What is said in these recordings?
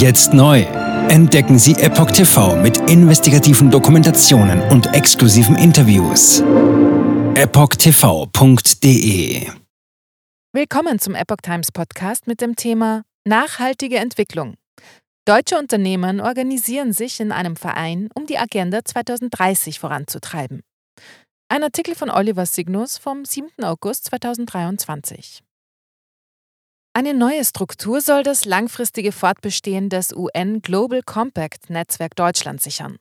Jetzt neu. Entdecken Sie Epoch TV mit investigativen Dokumentationen und exklusiven Interviews. EpochTV.de Willkommen zum Epoch Times Podcast mit dem Thema Nachhaltige Entwicklung. Deutsche Unternehmen organisieren sich in einem Verein, um die Agenda 2030 voranzutreiben. Ein Artikel von Oliver Signus vom 7. August 2023. Eine neue Struktur soll das langfristige Fortbestehen des UN Global Compact Netzwerk Deutschland sichern.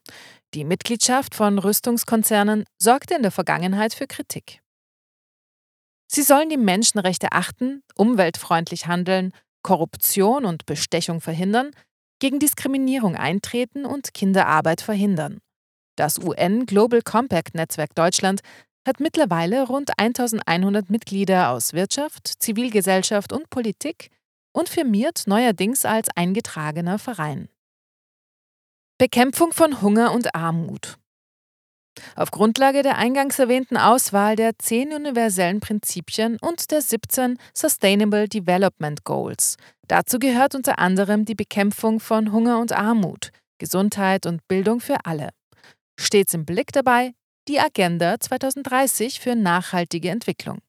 Die Mitgliedschaft von Rüstungskonzernen sorgte in der Vergangenheit für Kritik. Sie sollen die Menschenrechte achten, umweltfreundlich handeln, Korruption und Bestechung verhindern, gegen Diskriminierung eintreten und Kinderarbeit verhindern. Das UN Global Compact Netzwerk Deutschland hat mittlerweile rund 1100 Mitglieder aus Wirtschaft, Zivilgesellschaft und Politik und firmiert neuerdings als eingetragener Verein. Bekämpfung von Hunger und Armut. Auf Grundlage der eingangs erwähnten Auswahl der 10 universellen Prinzipien und der 17 Sustainable Development Goals. Dazu gehört unter anderem die Bekämpfung von Hunger und Armut, Gesundheit und Bildung für alle. Stets im Blick dabei die Agenda 2030 für nachhaltige Entwicklung.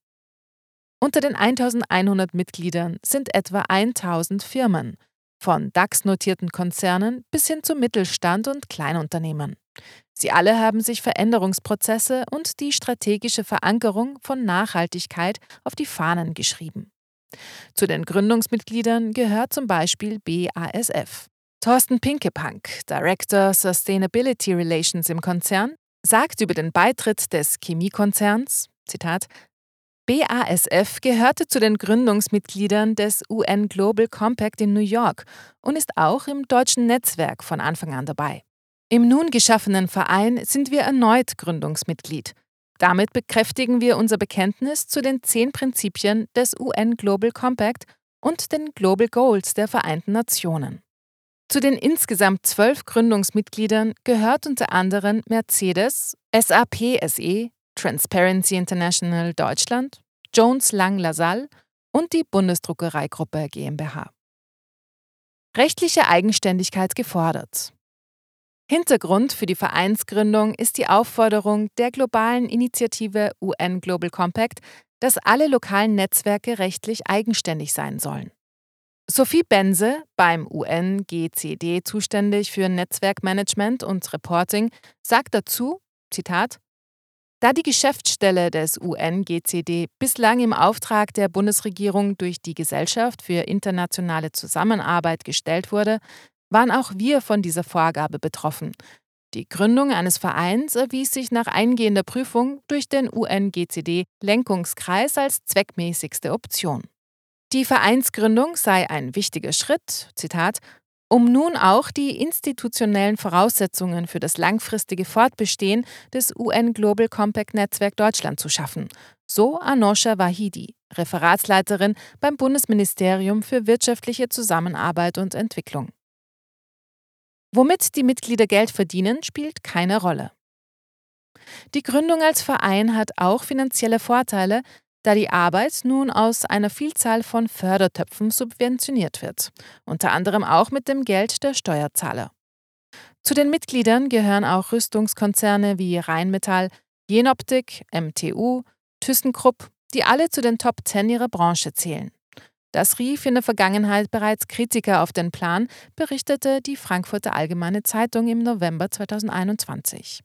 Unter den 1100 Mitgliedern sind etwa 1000 Firmen, von DAX-notierten Konzernen bis hin zu Mittelstand und Kleinunternehmen. Sie alle haben sich Veränderungsprozesse und die strategische Verankerung von Nachhaltigkeit auf die Fahnen geschrieben. Zu den Gründungsmitgliedern gehört zum Beispiel BASF. Thorsten Pinkepank, Director Sustainability Relations im Konzern, sagt über den Beitritt des Chemiekonzerns, Zitat, BASF gehörte zu den Gründungsmitgliedern des UN Global Compact in New York und ist auch im deutschen Netzwerk von Anfang an dabei. Im nun geschaffenen Verein sind wir erneut Gründungsmitglied. Damit bekräftigen wir unser Bekenntnis zu den zehn Prinzipien des UN Global Compact und den Global Goals der Vereinten Nationen. Zu den insgesamt zwölf Gründungsmitgliedern gehört unter anderem Mercedes, SAP SE, Transparency International Deutschland, Jones Lang LaSalle und die Bundesdruckereigruppe GmbH. Rechtliche Eigenständigkeit gefordert. Hintergrund für die Vereinsgründung ist die Aufforderung der globalen Initiative UN Global Compact, dass alle lokalen Netzwerke rechtlich eigenständig sein sollen. Sophie Bense, beim UNGCD zuständig für Netzwerkmanagement und Reporting, sagt dazu, Zitat, da die Geschäftsstelle des UNGCD bislang im Auftrag der Bundesregierung durch die Gesellschaft für internationale Zusammenarbeit gestellt wurde, waren auch wir von dieser Vorgabe betroffen. Die Gründung eines Vereins erwies sich nach eingehender Prüfung durch den UNGCD Lenkungskreis als zweckmäßigste Option. Die Vereinsgründung sei ein wichtiger Schritt, Zitat, um nun auch die institutionellen Voraussetzungen für das langfristige Fortbestehen des UN Global Compact Netzwerk Deutschland zu schaffen, so Anosha Wahidi, Referatsleiterin beim Bundesministerium für wirtschaftliche Zusammenarbeit und Entwicklung. Womit die Mitglieder Geld verdienen, spielt keine Rolle. Die Gründung als Verein hat auch finanzielle Vorteile, da die Arbeit nun aus einer Vielzahl von Fördertöpfen subventioniert wird, unter anderem auch mit dem Geld der Steuerzahler. Zu den Mitgliedern gehören auch Rüstungskonzerne wie Rheinmetall, Jenoptik, MTU, ThyssenKrupp, die alle zu den Top 10 ihrer Branche zählen. Das rief in der Vergangenheit bereits Kritiker auf den Plan, berichtete die Frankfurter Allgemeine Zeitung im November 2021.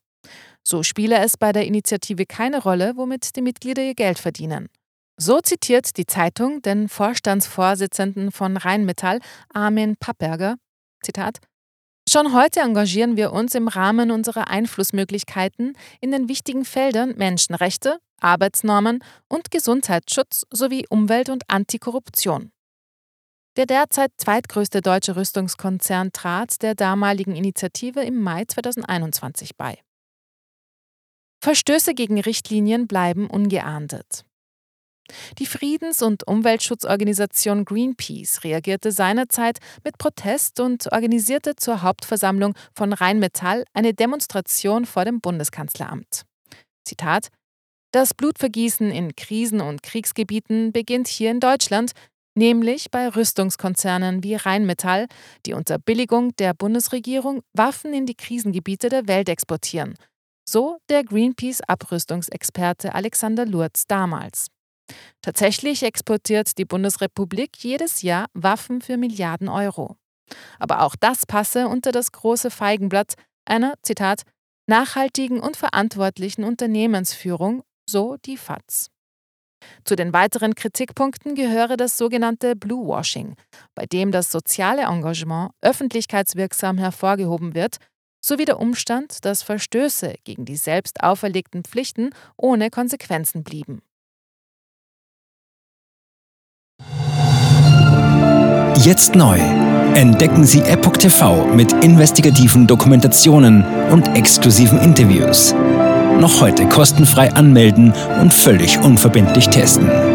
So spiele es bei der Initiative keine Rolle, womit die Mitglieder ihr Geld verdienen. So zitiert die Zeitung den Vorstandsvorsitzenden von Rheinmetall, Armin Papperger, Zitat, Schon heute engagieren wir uns im Rahmen unserer Einflussmöglichkeiten in den wichtigen Feldern Menschenrechte, Arbeitsnormen und Gesundheitsschutz sowie Umwelt- und Antikorruption. Der derzeit zweitgrößte deutsche Rüstungskonzern trat der damaligen Initiative im Mai 2021 bei. Verstöße gegen Richtlinien bleiben ungeahndet. Die Friedens- und Umweltschutzorganisation Greenpeace reagierte seinerzeit mit Protest und organisierte zur Hauptversammlung von Rheinmetall eine Demonstration vor dem Bundeskanzleramt. Zitat: Das Blutvergießen in Krisen- und Kriegsgebieten beginnt hier in Deutschland. nämlich bei Rüstungskonzernen wie Rheinmetall, die unter Billigung der Bundesregierung Waffen in die Krisengebiete der Welt exportieren. So der Greenpeace-Abrüstungsexperte Alexander Lurz damals. Tatsächlich exportiert die Bundesrepublik jedes Jahr Waffen für Milliarden Euro. Aber auch das passe unter das große Feigenblatt einer, Zitat, nachhaltigen und verantwortlichen Unternehmensführung, so die FAZ. Zu den weiteren Kritikpunkten gehöre das sogenannte Bluewashing, bei dem das soziale Engagement öffentlichkeitswirksam hervorgehoben wird, sowie der Umstand, dass Verstöße gegen die selbst auferlegten Pflichten ohne Konsequenzen blieben. Jetzt neu. Entdecken Sie Epoch TV mit investigativen Dokumentationen und exklusiven Interviews. Noch heute kostenfrei anmelden und völlig unverbindlich testen.